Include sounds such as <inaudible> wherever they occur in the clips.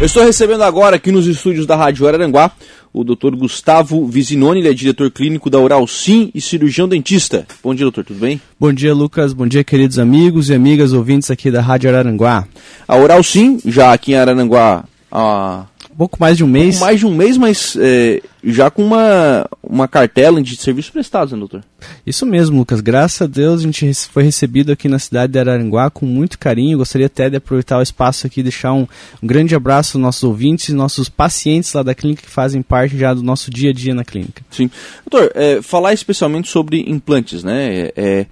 Eu estou recebendo agora aqui nos estúdios da Rádio Araranguá o Dr. Gustavo Vizinoni, ele é diretor clínico da Oral Sim e cirurgião dentista. Bom dia, doutor, tudo bem? Bom dia, Lucas. Bom dia, queridos amigos e amigas ouvintes aqui da Rádio Araranguá. A Oral Sim, já aqui em Araranguá há pouco mais de um mês. Pouco mais de um mês, mas é, já com uma, uma cartela de serviços prestados, né, doutor? Isso mesmo, Lucas. Graças a Deus a gente foi recebido aqui na cidade de Araranguá com muito carinho. Gostaria até de aproveitar o espaço aqui e deixar um, um grande abraço aos nossos ouvintes e nossos pacientes lá da clínica que fazem parte já do nosso dia a dia na clínica. Sim. Doutor, é, falar especialmente sobre implantes, né? É,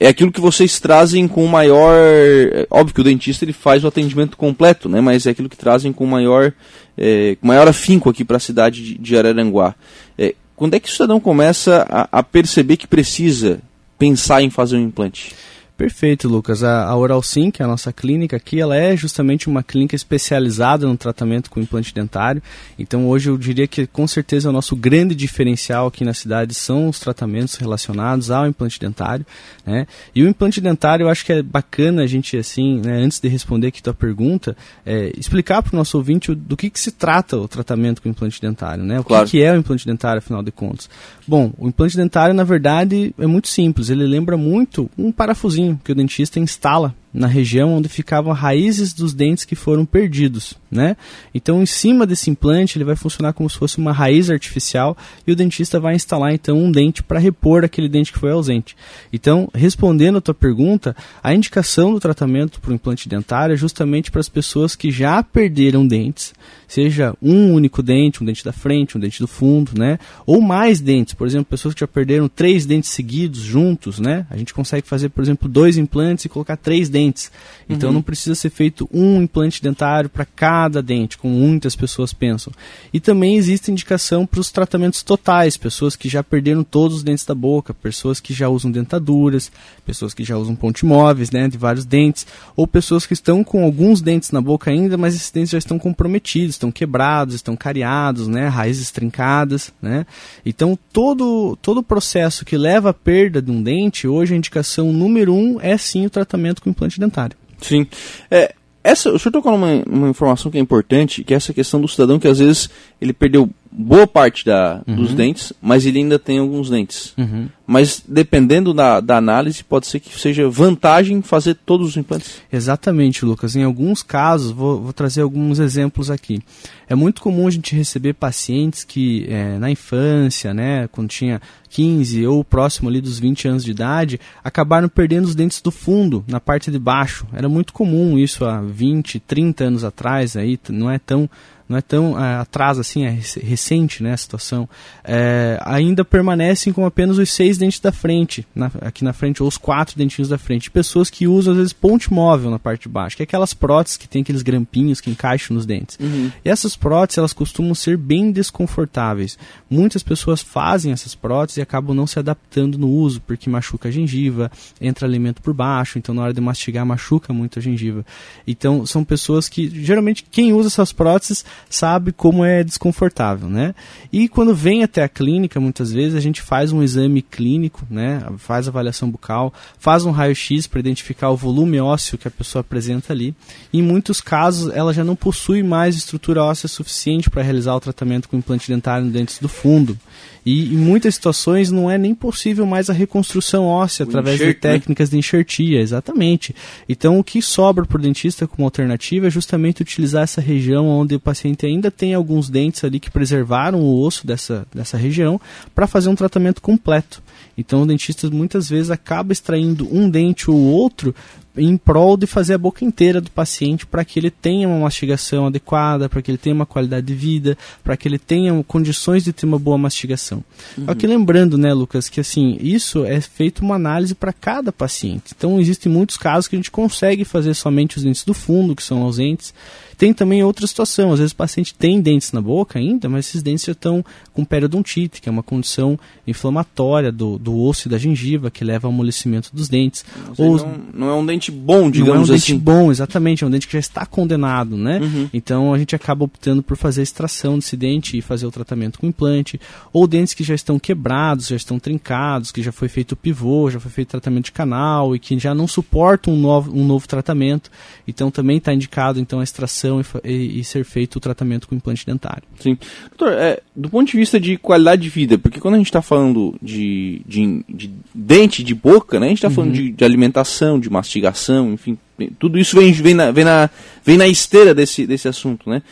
é aquilo que vocês trazem com maior. É, óbvio que o dentista ele faz o atendimento completo, né? Mas é aquilo que trazem com maior, é, com maior afinco aqui para a cidade de, de Araranguá. É, quando é que o cidadão começa a, a, perceber que precisa pensar em fazer um implante? Perfeito, Lucas. A, a Oral Sim, que é a nossa clínica aqui, ela é justamente uma clínica especializada no tratamento com implante dentário. Então, hoje eu diria que com certeza o nosso grande diferencial aqui na cidade são os tratamentos relacionados ao implante dentário. Né? E o implante dentário, eu acho que é bacana a gente, assim, né, antes de responder aqui tua pergunta, é, explicar para o nosso ouvinte do que, que se trata o tratamento com implante dentário. Né? O claro. que, que é o implante dentário, afinal de contas? Bom, o implante dentário, na verdade, é muito simples. Ele lembra muito um parafusinho que o dentista instala na região onde ficavam raízes dos dentes que foram perdidos, né? Então, em cima desse implante, ele vai funcionar como se fosse uma raiz artificial e o dentista vai instalar então um dente para repor aquele dente que foi ausente. Então, respondendo a tua pergunta, a indicação do tratamento para o implante dentário é justamente para as pessoas que já perderam dentes, seja um único dente, um dente da frente, um dente do fundo, né? Ou mais dentes, por exemplo, pessoas que já perderam três dentes seguidos juntos, né? A gente consegue fazer, por exemplo, dois implantes e colocar três dentes dentes. Então uhum. não precisa ser feito um implante dentário para cada dente, como muitas pessoas pensam. E também existe indicação para os tratamentos totais, pessoas que já perderam todos os dentes da boca, pessoas que já usam dentaduras, pessoas que já usam ponte móveis, né, de vários dentes, ou pessoas que estão com alguns dentes na boca ainda, mas esses dentes já estão comprometidos, estão quebrados, estão cariados, né, raízes trincadas, né? Então todo todo o processo que leva à perda de um dente, hoje a indicação número um é sim o tratamento com implante dentário. Sim. É, essa, o senhor tocou numa uma informação que é importante, que é essa questão do cidadão que às vezes ele perdeu boa parte da, uhum. dos dentes, mas ele ainda tem alguns dentes. Uhum. Mas dependendo da, da análise, pode ser que seja vantagem fazer todos os implantes? Exatamente, Lucas. Em alguns casos, vou, vou trazer alguns exemplos aqui. É muito comum a gente receber pacientes que é, na infância, né, quando tinha 15 ou próximo ali dos 20 anos de idade, acabaram perdendo os dentes do fundo, na parte de baixo. Era muito comum isso há 20, 30 anos atrás, aí não é tão não é tão é, atrás assim, é recente né, a situação, é, ainda permanecem com apenas os seis dentes da frente, na, aqui na frente, ou os quatro dentinhos da frente. Pessoas que usam, às vezes, ponte móvel na parte de baixo, que é aquelas próteses que tem aqueles grampinhos que encaixam nos dentes. Uhum. E essas próteses, elas costumam ser bem desconfortáveis. Muitas pessoas fazem essas próteses e acabam não se adaptando no uso, porque machuca a gengiva, entra alimento por baixo, então na hora de mastigar machuca muito a gengiva. Então, são pessoas que, geralmente, quem usa essas próteses sabe como é desconfortável, né? E quando vem até a clínica, muitas vezes a gente faz um exame clínico, né? Faz avaliação bucal, faz um raio-x para identificar o volume ósseo que a pessoa apresenta ali. Em muitos casos, ela já não possui mais estrutura óssea suficiente para realizar o tratamento com implante dentário no dentes do fundo. E em muitas situações não é nem possível mais a reconstrução óssea o através enxerto, de né? técnicas né? de enxertia, exatamente. Então o que sobra para o dentista como alternativa é justamente utilizar essa região onde o paciente ainda tem alguns dentes ali que preservaram o osso dessa, dessa região para fazer um tratamento completo. Então o dentista muitas vezes acaba extraindo um dente ou outro em prol de fazer a boca inteira do paciente para que ele tenha uma mastigação adequada, para que ele tenha uma qualidade de vida, para que ele tenha condições de ter uma boa mastigação. Uhum. Só que lembrando, né, Lucas, que assim, isso é feito uma análise para cada paciente. Então existem muitos casos que a gente consegue fazer somente os dentes do fundo, que são ausentes, tem também outra situação, às vezes o paciente tem dentes na boca ainda, mas esses dentes já estão com periodontite, que é uma condição inflamatória do, do osso e da gengiva, que leva ao amolecimento dos dentes. Ou, não, não, é um dente dente bom, digamos não é um assim. dente bom, exatamente, é um dente que já está condenado, né? Uhum. Então a gente acaba optando por fazer a extração desse dente e fazer o tratamento com implante, ou dentes que já estão quebrados, já estão trincados, que já foi feito o pivô, já foi feito tratamento de canal e que já não suportam um novo, um novo tratamento. Então também está indicado então a extração e, e, e, ser feito o tratamento com implante dentário. Sim. Doutor, é, do ponto de vista de qualidade de vida, porque quando a gente está falando de, de, de, dente, de boca, né, a gente está uhum. falando de, de alimentação, de mastigação, enfim, tudo isso vem, vem, na, vem, na, vem na esteira desse, desse assunto, né?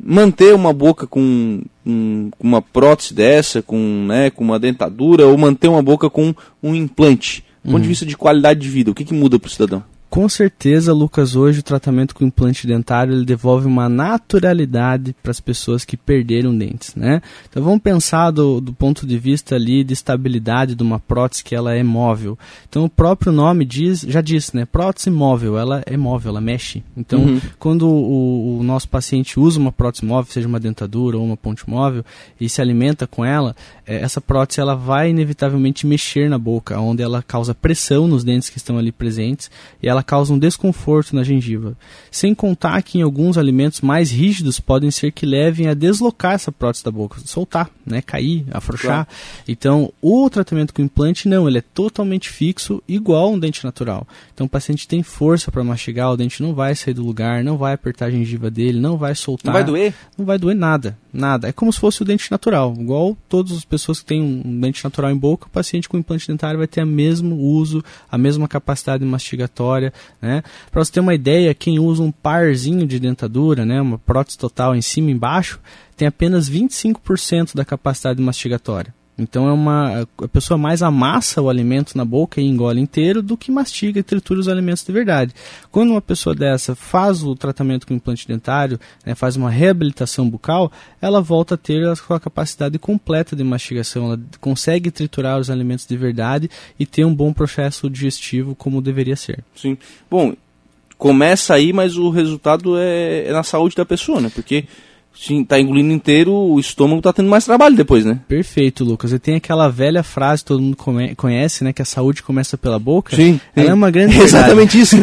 Manter uma boca com, com, uma prótese dessa, com, né, com uma dentadura, ou manter uma boca com um implante, do ponto de uhum. vista de qualidade de vida, o que, que muda para o cidadão? Com certeza, Lucas, hoje o tratamento com implante dentário ele devolve uma naturalidade para as pessoas que perderam dentes, né? Então vamos pensar do, do ponto de vista ali de estabilidade de uma prótese que ela é móvel. Então o próprio nome diz, já disse, né? Prótese móvel, ela é móvel, ela mexe. Então uhum. quando o, o, nosso paciente usa uma prótese móvel, seja uma dentadura ou uma ponte móvel, e se alimenta com ela, é, essa prótese ela vai inevitavelmente mexer na boca, onde ela causa pressão nos dentes que estão ali presentes e ela ela causa um desconforto na gengiva. Sem contar que em alguns alimentos mais rígidos podem ser que levem a deslocar essa prótese da boca, soltar, né, cair, afrouxar. Claro. Então, o tratamento com implante não, ele é totalmente fixo, igual um dente natural. Então, o paciente tem força para mastigar, o dente não vai sair do lugar, não vai apertar a gengiva dele, não vai soltar. Não vai doer? Não vai doer nada, nada. É como se fosse o dente natural, igual todas as pessoas que têm um dente natural em boca, o paciente com implante dentário vai ter o mesmo uso, a mesma capacidade mastigatória né? Para você ter uma ideia, quem usa um parzinho de dentadura, né, uma prótese total em cima e embaixo, tem apenas 25% da capacidade mastigatória. Então é uma a pessoa mais amassa o alimento na boca e engole inteiro do que mastiga e tritura os alimentos de verdade. Quando uma pessoa dessa faz o tratamento com implante dentário, né, faz uma reabilitação bucal, ela volta a ter a sua capacidade completa de mastigação, ela consegue triturar os alimentos de verdade e ter um bom processo digestivo como deveria ser. Sim. Bom, começa aí, mas o resultado é, é na saúde da pessoa, né? Porque tá engolindo inteiro, o estômago tá tendo mais trabalho depois, né? Perfeito, Lucas. E tem aquela velha frase que todo mundo conhece, né? Que a saúde começa pela boca. Sim. Ela sim. é uma grande <laughs> é Exatamente isso.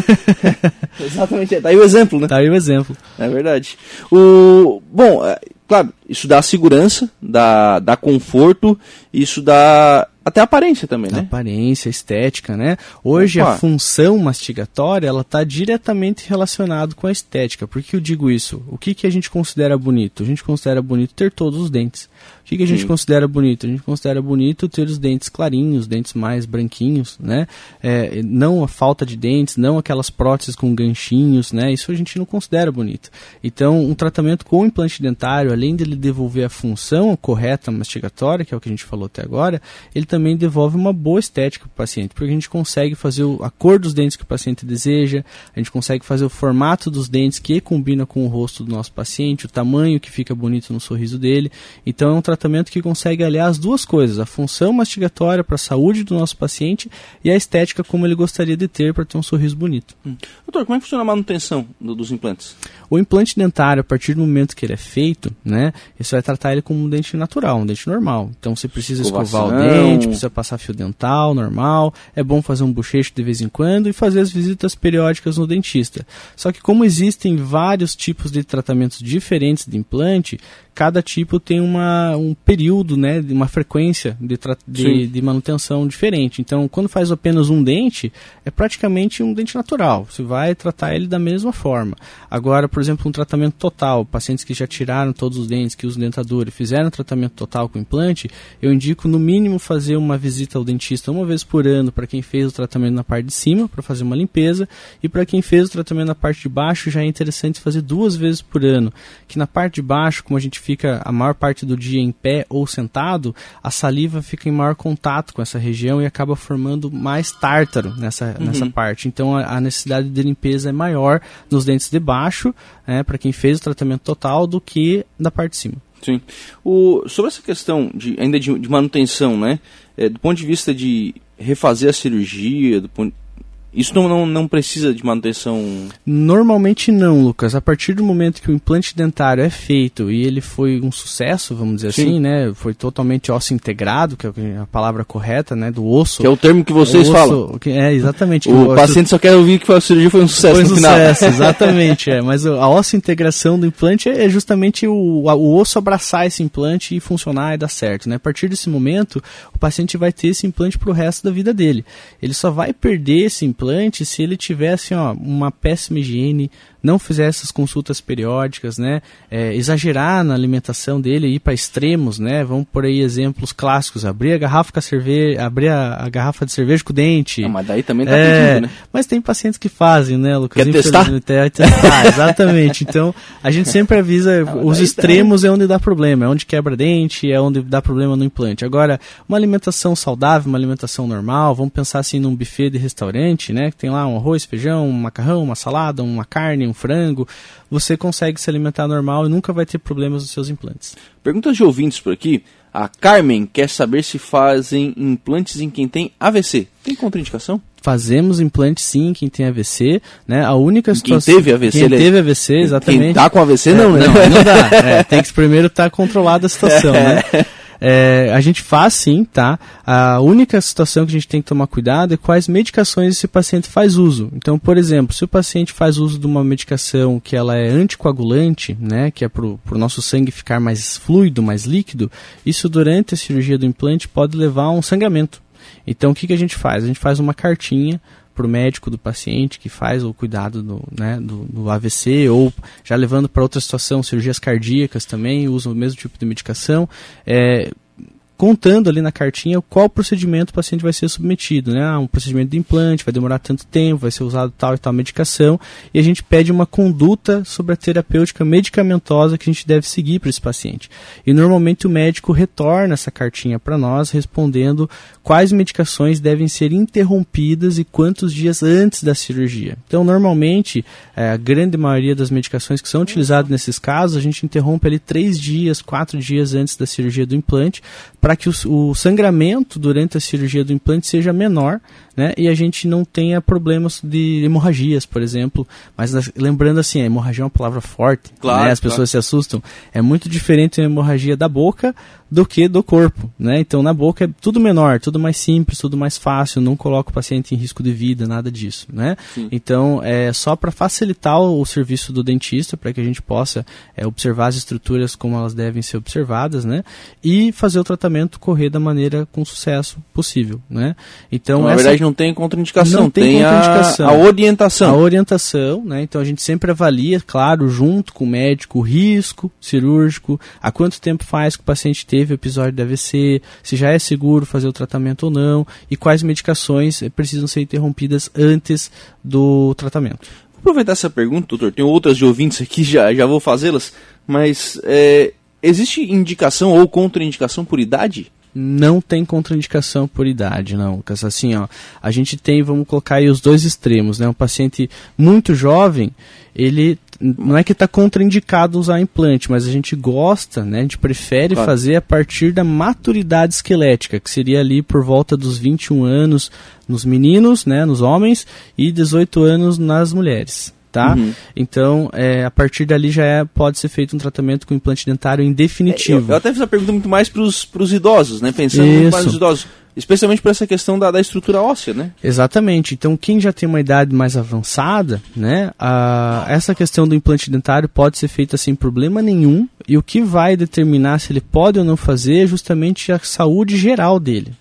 <laughs> Exatamente. Tá aí o exemplo, né? Tá aí o exemplo. É verdade. O... Bom, é, claro, isso dá segurança, dá, dá conforto, isso dá até aparência também, né? Aparência, estética, né? Hoje Opa. a função mastigatória ela está diretamente relacionada com a estética. Por que eu digo isso? O que, que a gente considera bonito? A gente considera bonito ter todos os dentes. O que, que a gente Sim. considera bonito? A gente considera bonito ter os dentes clarinhos, dentes mais branquinhos, né? É, não a falta de dentes, não aquelas próteses com ganchinhos, né? Isso a gente não considera bonito. Então, um tratamento com implante dentário, além de ele devolver a função correta mastigatória, que é o que a gente falou até agora, ele também devolve uma boa estética para o paciente, porque a gente consegue fazer a cor dos dentes que o paciente deseja, a gente consegue fazer o formato dos dentes que combina com o rosto do nosso paciente, o tamanho que fica bonito no sorriso dele. Então, é um tratamento que consegue aliar as duas coisas, a função mastigatória para a saúde do nosso paciente e a estética como ele gostaria de ter para ter um sorriso bonito. Hum. Doutor, como é que funciona a manutenção do, dos implantes? O implante dentário, a partir do momento que ele é feito, né, você vai tratar ele como um dente natural, um dente normal. Então você precisa escovar o dente, precisa passar fio dental normal, é bom fazer um bochecho de vez em quando e fazer as visitas periódicas no dentista. Só que como existem vários tipos de tratamentos diferentes de implante, cada tipo tem uma, um período, né, uma frequência de, de, de, manutenção diferente. Então, quando faz apenas um dente, é praticamente um dente natural. Você vai tratar ele da mesma forma. Agora, por exemplo, um tratamento total, pacientes que já tiraram todos os dentes, que usam dentadura e fizeram tratamento total com implante, eu indico no mínimo fazer uma visita ao dentista uma vez por ano para quem fez o tratamento na parte de cima, para fazer uma limpeza, e para quem fez o tratamento na parte de baixo, já é interessante fazer duas vezes por ano. Que na parte de baixo, como a gente fica a maior parte do dia em pé ou sentado, a saliva fica em maior contato com essa região e acaba formando mais tártaro nessa, uhum. nessa parte. Então a, a, necessidade de limpeza é maior nos dentes de baixo, né, para quem fez o tratamento total, do que da parte de cima. Sim. O, sobre essa questão de, ainda de, de manutenção, né, é, do ponto de vista de refazer a cirurgia, do ponto Isso não, não, não, precisa de manutenção? Normalmente não, Lucas. A partir do momento que o implante dentário é feito e ele foi um sucesso, vamos dizer Sim. assim, né? Foi totalmente osso integrado, que é a palavra correta, né? Do osso. Que é o termo que vocês osso, falam. Que, é, exatamente. O, o paciente só quer ouvir que a cirurgia foi um sucesso foi um no sucesso, final. <laughs> exatamente. é. Mas a osso integração do implante é justamente o, o osso abraçar esse implante e funcionar e dar certo, né? A partir desse momento, o paciente vai ter esse implante para o resto da vida dele. Ele só vai perder esse implante se ele tivesse ó, uma péssima higiene, não fizer essas consultas periódicas, né? É, exagerar na alimentação dele, ir para extremos, né? Vamos por aí exemplos clássicos: abrir a garrafa com a cerveja, abrir a, a garrafa de cerveja com o dente. Ah, mas daí também tá é, pedindo, né? Mas tem pacientes que fazem, né, Lucas? Quer testar? É, testar <laughs> exatamente. Então, a gente sempre avisa ah, os extremos tá. é onde dá problema, é onde quebra dente, é onde dá problema no implante. Agora, uma alimentação saudável, uma alimentação normal, vamos pensar assim num buffet de restaurante, né? Que tem lá um arroz, feijão, um macarrão, uma salada, uma carne, um frango, você consegue se alimentar normal e nunca vai ter problemas nos seus implantes. Perguntas de ouvintes por aqui. A Carmen quer saber se fazem implantes em quem tem AVC. Tem contraindicação? Fazemos implantes sim em quem tem AVC, né? A única situação quem teve AVC, quem teve AVC, exatamente. Quem tá com AVC não, é, né? Não, não dá. <laughs> É, tem que primeiro estar tá controlada a situação, né? <laughs> É, a gente faz sim, tá? A única situação que a gente tem que tomar cuidado é quais medicações esse paciente faz uso. Então, por exemplo, se o paciente faz uso de uma medicação que ela é anticoagulante, né, que é para o nosso sangue ficar mais fluido, mais líquido, isso durante a cirurgia do implante pode levar a um sangramento. Então, o que, que a gente faz? A gente faz uma cartinha para o médico do paciente que faz o cuidado do, né, do, do AVC ou já levando para outra situação, cirurgias cardíacas também, usam o mesmo tipo de medicação. É, contando ali na cartinha qual procedimento o paciente vai ser submetido, né? Ah, um procedimento de implante, vai demorar tanto tempo, vai ser usado tal e tal medicação, e a gente pede uma conduta sobre a terapêutica medicamentosa que a gente deve seguir para esse paciente. E normalmente o médico retorna essa cartinha para nós respondendo quais medicações devem ser interrompidas e quantos dias antes da cirurgia. Então, normalmente, é, a grande maioria das medicações que são utilizadas nesses casos, a gente interrompe ali três dias, quatro dias antes da cirurgia do implante, para que o, o, sangramento durante a cirurgia do implante seja menor né, e a gente não tenha problemas de hemorragias, por exemplo. Mas lembrando assim, a hemorragia é uma palavra forte, claro, né, as pessoas claro. se assustam. É muito diferente a hemorragia da boca do que do corpo, né? Então na boca é tudo menor, tudo mais simples, tudo mais fácil, não coloca o paciente em risco de vida, nada disso, né? Sim. Então é só para facilitar o, o, serviço do dentista, para que a gente possa é, observar as estruturas como elas devem ser observadas, né? E fazer o tratamento correr da maneira com sucesso possível, né? Então, então na verdade não tem contraindicação, não tem, tem contraindicação. A, a, orientação. A orientação, né? Então a gente sempre avalia, claro, junto com o médico, o risco cirúrgico, há quanto tempo faz que o paciente tem teve o episódio de AVC, se já é seguro fazer o tratamento ou não, e quais medicações precisam ser interrompidas antes do tratamento. Vou aproveitar essa pergunta, doutor. Tem outras de ouvintes aqui, já, já vou fazê-las, mas é, existe indicação ou contraindicação por idade? não tem contraindicação por idade, não, Lucas. Assim, ó, a gente tem, vamos colocar aí os dois extremos, né? Um paciente muito jovem, ele não é que está contraindicado usar implante, mas a gente gosta, né? A gente prefere claro. fazer a partir da maturidade esquelética, que seria ali por volta dos 21 anos nos meninos, né, nos homens, e 18 anos nas mulheres tá? Uhum. Então, é, a partir dali já é, pode ser feito um tratamento com implante dentário em definitivo. É, eu, eu, até fiz a pergunta muito mais para os idosos, né? Pensando Isso. mais nos idosos. Especialmente por essa questão da, da, estrutura óssea, né? Exatamente. Então, quem já tem uma idade mais avançada, né? A, essa questão do implante dentário pode ser feita sem problema nenhum. E o que vai determinar se ele pode ou não fazer é justamente a saúde geral dele.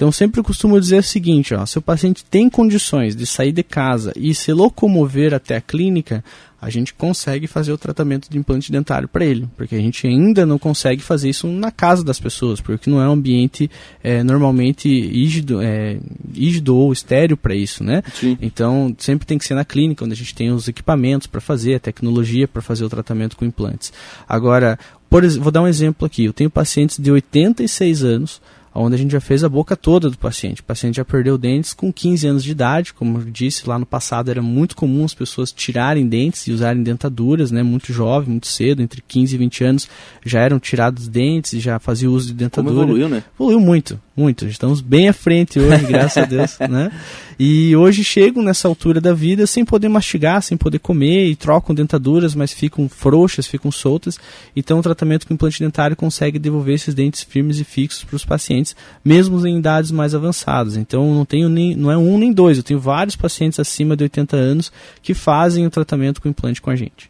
Então, sempre costumo dizer o seguinte: ó, se o paciente tem condições de sair de casa e se locomover até a clínica, a gente consegue fazer o tratamento de implante dentário para ele, porque a gente ainda não consegue fazer isso na casa das pessoas, porque não é um ambiente é, normalmente rígido, é, rígido ou estéreo para isso, né? Sim. Então sempre tem que ser na clínica, onde a gente tem os equipamentos para fazer, a tecnologia para fazer o tratamento com implantes. Agora, por, vou dar um exemplo aqui. Eu tenho pacientes de 86 anos onde a gente já fez a boca toda do paciente. O paciente já perdeu dentes com 15 anos de idade, como eu disse, lá no passado era muito comum as pessoas tirarem dentes e usarem dentaduras, né, muito jovem, muito cedo, entre 15 e 20 anos, já eram tirados dentes e já faziam uso de dentadura. Como evoluiu, né? Evoluiu muito, muito. Estamos bem à frente hoje, graças a Deus, <laughs> né? E hoje chegam nessa altura da vida sem poder mastigar, sem poder comer e trocam dentaduras, mas ficam frouxas, ficam soltas. Então o tratamento com implante dentário consegue devolver esses dentes firmes e fixos para os pacientes, mesmo em idades mais avançadas. Então não tenho nem, não é um nem dois, eu tenho vários pacientes acima de 80 anos que fazem o tratamento com implante com a gente.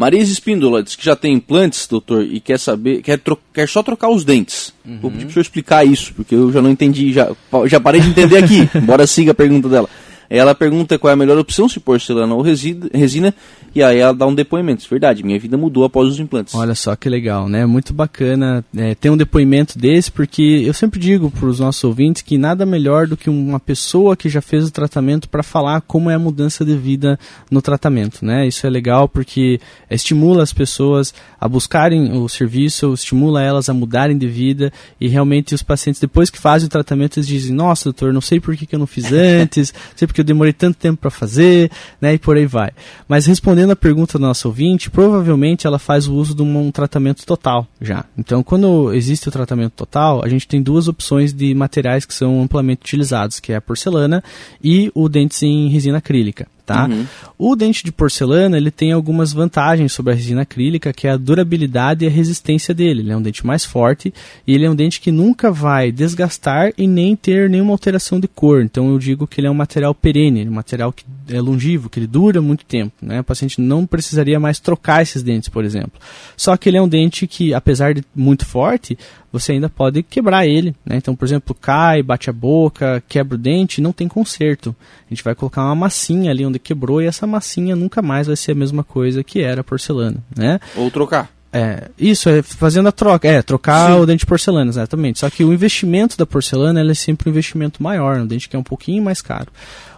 Marisa Espíndola diz que já tem implantes, doutor, e quer saber, quer, quer só trocar os dentes. Uhum. Vou pedir para o senhor explicar isso, porque eu já não entendi, já, já parei de entender aqui. <laughs> Bora siga a pergunta dela. Ela pergunta qual é a melhor opção, se porcelana ou resina, e aí ela dá um depoimento. Verdade, minha vida mudou após os implantes. Olha só que legal, né? Muito bacana é, ter um depoimento desse, porque eu sempre digo para os nossos ouvintes que nada melhor do que uma pessoa que já fez o tratamento para falar como é a mudança de vida no tratamento, né? Isso é legal porque estimula as pessoas a buscarem o serviço, estimula elas a mudarem de vida e realmente os pacientes, depois que fazem o tratamento, eles dizem, nossa, doutor, não sei por que, que eu não fiz antes, <laughs> sei porque eu demorei tanto tempo para fazer, né, e por aí vai. Mas respondendo a pergunta do nosso ouvinte, provavelmente ela faz o uso de um, um tratamento total já. Então, quando existe o tratamento total, a gente tem duas opções de materiais que são amplamente utilizados, que é a porcelana e o dente em resina acrílica. Tá? Uhum. O dente de porcelana ele tem algumas vantagens sobre a resina acrílica, que é a durabilidade e a resistência dele. Ele é um dente mais forte e ele é um dente que nunca vai desgastar e nem ter nenhuma alteração de cor. Então eu digo que ele é um material perene, um material que é longevo, que ele dura muito tempo. Né? O paciente não precisaria mais trocar esses dentes, por exemplo. Só que ele é um dente que, apesar de muito forte, você ainda pode quebrar ele. Né? Então, por exemplo, cai, bate a boca, quebra o dente, não tem conserto. A gente vai colocar uma massinha ali onde quebrou e essa massinha nunca mais vai ser a mesma coisa que era a porcelana. Né? Ou trocar. É, isso, é fazendo a troca. É, trocar Sim. o dente de porcelana, exatamente. Só que o investimento da porcelana é sempre um investimento maior, um dente que é um pouquinho mais caro.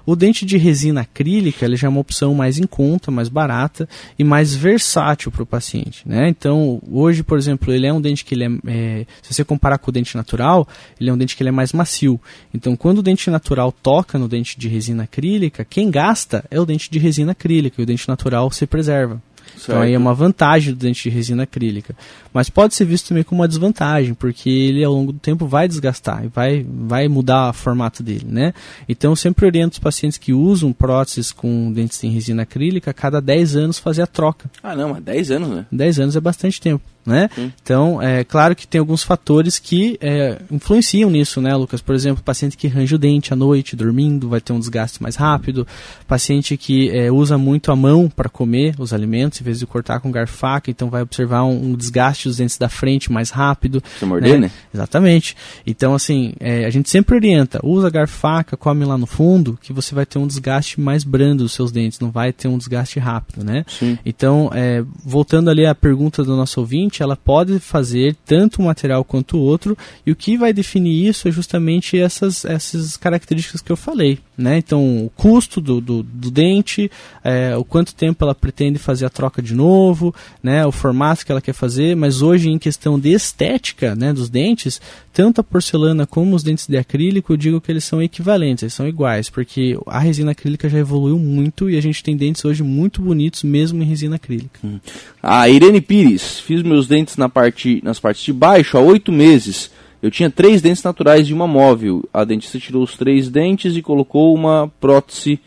O dente de resina acrílica ele já é uma opção mais em conta, mais barata e mais versátil para o paciente. Né? Então, hoje, por exemplo, ele é um dente que ele é, é, se você comparar com o dente natural, ele é um dente que ele é mais macio. Então, quando o dente natural toca no dente de resina acrílica, quem gasta é o dente de resina acrílica e o dente natural se preserva. Certo. Então aí é uma vantagem do dente de resina acrílica. Mas pode ser visto também como uma desvantagem, porque ele ao longo do tempo vai desgastar e vai, vai mudar o formato dele, né? Então eu sempre oriento os pacientes que usam próteses com dentes em resina acrílica a cada 10 anos fazer a troca. Ah não, mas 10 anos, né? 10 anos é bastante tempo. Né? Então, é claro que tem alguns fatores que é, influenciam nisso, né, Lucas? Por exemplo, paciente que range o dente à noite, dormindo, vai ter um desgaste mais rápido. Paciente que é, usa muito a mão para comer os alimentos, em vez de cortar com garfo faca, então vai observar um, um, desgaste dos dentes da frente mais rápido. Se morder, né? né? Exatamente. Então, assim, é, a gente sempre orienta, usa garfo faca, come lá no fundo, que você vai ter um desgaste mais brando dos seus dentes, não vai ter um desgaste rápido, né? Sim. Então, é, voltando ali à pergunta do nosso ouvinte, ela pode fazer tanto um material quanto o outro, e o que vai definir isso é justamente essas, essas características que eu falei. Né? Então, o custo do, do, do dente, é, o quanto tempo ela pretende fazer a troca de novo, né? o formato que ela quer fazer, mas hoje, em questão de estética né, dos dentes, tanto a porcelana como os dentes de acrílico, eu digo que eles são equivalentes, eles são iguais, porque a resina acrílica já evoluiu muito e a gente tem dentes hoje muito bonitos, mesmo em resina acrílica. Hum. A Irene Pires, fiz meus dentes na parte, nas partes de baixo há oito meses eu tinha três dentes naturais de uma móvel. A dentista tirou os três dentes e colocou uma prótese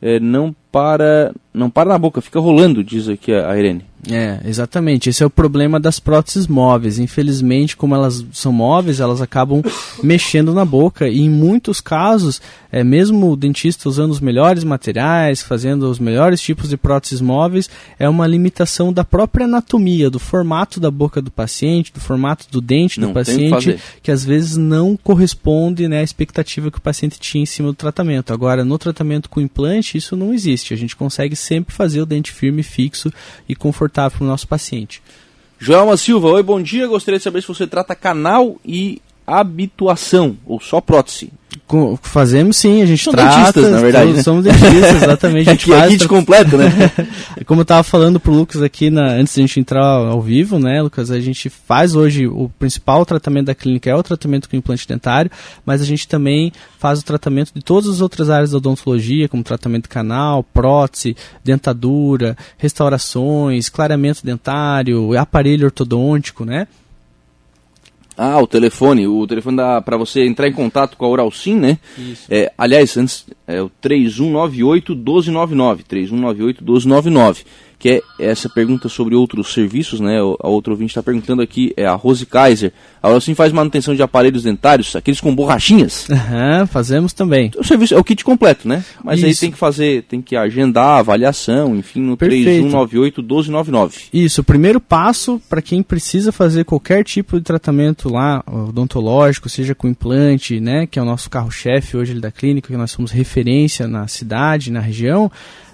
é, não para não para na boca, fica rolando, diz aqui a Irene. É, exatamente. Esse é o problema das próteses móveis. Infelizmente, como elas são móveis, elas acabam <laughs> mexendo na boca e em muitos casos, é, mesmo o dentista usando os melhores materiais, fazendo os melhores tipos de próteses móveis, é uma limitação da própria anatomia, do formato da boca do paciente, do formato do dente não, do paciente, que, que, às vezes não corresponde né, à expectativa que o paciente tinha em cima do tratamento. Agora, no tratamento com implante, isso não existe. A gente consegue sempre fazer o dente firme, fixo e confortável para o nosso paciente. Joelma Silva, oi, bom dia. Gostaria de saber se você trata canal e habituação ou só prótese. Fazemos sim, a gente São trata. dentistas, na verdade. Né? Somos dentistas, exatamente. A <laughs> gente é faz. kit completo, né? <laughs> Como eu estava falando pro Lucas aqui na, antes de a gente entrar ao vivo, né, Lucas? A gente faz hoje o principal tratamento da clínica é o tratamento com implante dentário, mas a gente também faz o tratamento de todas as outras áreas da odontologia, como tratamento canal, prótese, dentadura, restaurações, clareamento dentário, aparelho ortodôntico, né? Ah, o telefone. O telefone dá para você entrar em contato com a Oral Sim, né? Isso. É, aliás, antes, é o 3198 1299. 3198 1299 que é essa pergunta sobre outros serviços, né? A outra ouvinte está perguntando aqui, é a Rose Kaiser. A Orocim faz manutenção de aparelhos dentários, aqueles com borrachinhas? Uhum, fazemos também. O serviço é o kit completo, né? Mas Isso. aí tem que fazer, tem que agendar, avaliação, enfim, no Perfeito. 3198-1299. Isso, o primeiro passo para quem precisa fazer qualquer tipo de tratamento lá, odontológico, seja com implante, né? Que é o nosso carro-chefe hoje da clínica, que nós somos referência na cidade, na região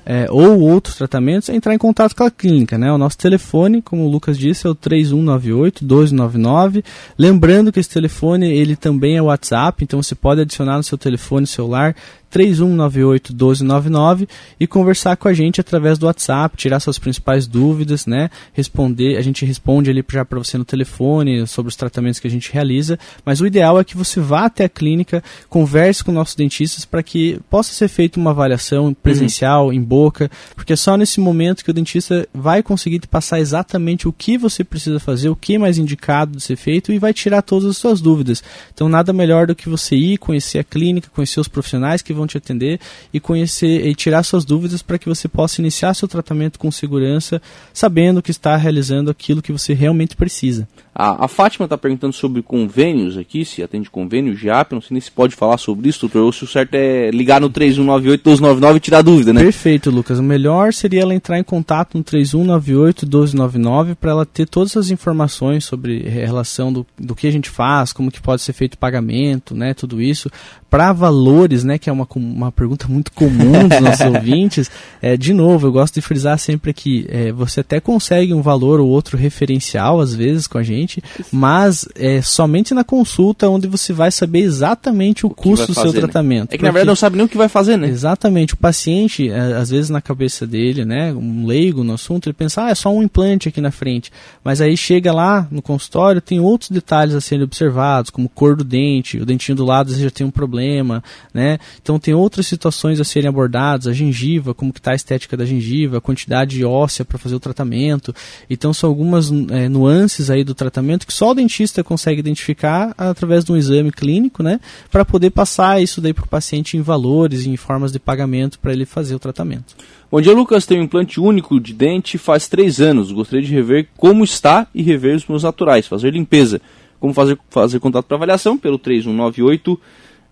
é, ou outros tratamentos, é entrar em contato com a clínica. Né? O nosso telefone, como o Lucas disse, é o 3198-1299. Lembrando que esse telefone ele também é WhatsApp, então você pode adicionar no seu telefone celular 3198-1299 e conversar com a gente através do WhatsApp, tirar suas principais dúvidas, né? Responder, a gente responde ali já para você no telefone sobre os tratamentos que a gente realiza, mas o ideal é que você vá até a clínica, converse com nossos dentistas para que possa ser feita uma avaliação presencial, uhum. em boca, porque é só nesse momento que o dentista vai conseguir te passar exatamente o que você precisa fazer, o que é mais indicado de ser feito e vai tirar todas as suas dúvidas. Então nada melhor do que você ir conhecer a clínica, conhecer os profissionais que vão vão te atender e conhecer e tirar suas dúvidas para que você possa iniciar seu tratamento com segurança, sabendo que está realizando aquilo que você realmente precisa. A, a Fátima está perguntando sobre convênios aqui, se atende convênio, GIAP, não sei nem se pode falar sobre isso, doutor, ou se o certo é ligar no 3198-1299 e tirar dúvida, né? Perfeito, Lucas. O melhor seria ela entrar em contato no 3198-1299 para ela ter todas as informações sobre relação do, do que a gente faz, como que pode ser feito o pagamento, né, tudo isso. Para valores, né, que é uma, uma pergunta muito comum dos <laughs> nossos ouvintes, é, de novo, eu gosto de frisar sempre que é, você até consegue um valor ou outro referencial, às vezes, com a gente, mas é somente na consulta onde você vai saber exatamente o, o custo do seu né? tratamento. É que na verdade não sabe nem o que vai fazer, né? Exatamente. O paciente, é, às vezes na cabeça dele, né, um leigo no assunto, ele pensa, ah, é só um implante aqui na frente. Mas aí chega lá no consultório, tem outros detalhes a serem observados, como cor do dente, o dentinho do lado já tem um problema, né? Então tem outras situações a serem abordadas, a gengiva, como que está a estética da gengiva, a quantidade óssea para fazer o tratamento. Então são algumas é, nuances aí do tratamento tratamento que só o dentista consegue identificar através de um exame clínico, né, para poder passar isso daí para o paciente em valores, em formas de pagamento para ele fazer o tratamento. Bom dia, Lucas. Tenho um implante único de dente faz três anos. Gostaria de rever como está e rever os meus naturais, fazer limpeza. Como fazer, fazer contato para avaliação pelo 3198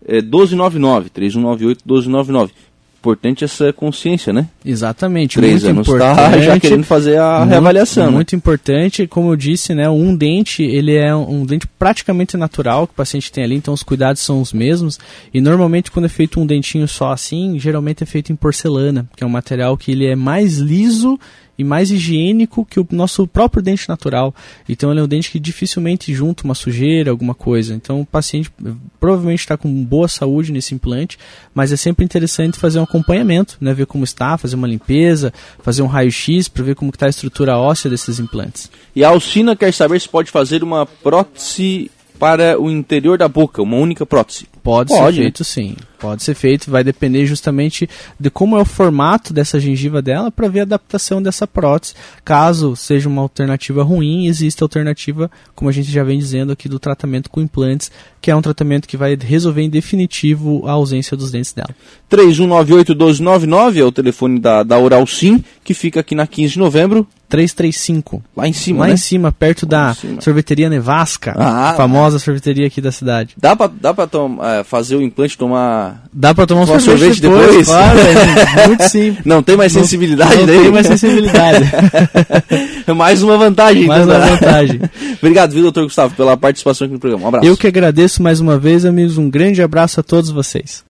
é, 1299, 3198 1299 importante essa consciência, né? Exatamente. Três anos tá já querendo fazer a muito, reavaliação. Né? Muito né? importante, como eu disse, né? Um dente, ele é um dente praticamente natural que o paciente tem ali, então os cuidados são os mesmos. E normalmente quando é feito um dentinho só assim, geralmente é feito em porcelana, que é um material que ele é mais liso e mais higiênico que o nosso próprio dente natural. Então ele é um dente que dificilmente junta uma sujeira, alguma coisa. Então o paciente eh, provavelmente está com boa saúde nesse implante, mas é sempre interessante fazer um acompanhamento, né, ver como está, fazer uma limpeza, fazer um raio-x para ver como está a estrutura óssea desses implantes. E a Alcina quer saber se pode fazer uma prótese para o interior da boca, uma única prótese. Pode, Pode ser feito sim. Pode ser feito, vai depender justamente de como é o formato dessa gengiva dela para ver a adaptação dessa prótese. Caso seja uma alternativa ruim, existe a alternativa, como a gente já vem dizendo aqui, do tratamento com implantes, que é um tratamento que vai resolver em definitivo a ausência dos dentes dela. 3198-1299 é o telefone da, da Oral Sim, que fica aqui na 15 de novembro. 335. Lá em cima, Lá né? em cima, perto Lá da cima. sorveteria Nevasca, ah, famosa sorveteria aqui da cidade. Dá pra, dá pra é, fazer o implante tomar. Dá pra tomar um sorvete, sorvete depois? depois? Claro, é muito <laughs> simples. Não tem mais sensibilidade não, daí? Não tem mais sensibilidade. É <laughs> mais uma vantagem. Mais então, uma né? vantagem. <laughs> Obrigado, viu, doutor Gustavo, pela participação aqui no programa. Um abraço. Eu que agradeço mais uma vez, amigos. Um grande abraço a todos vocês.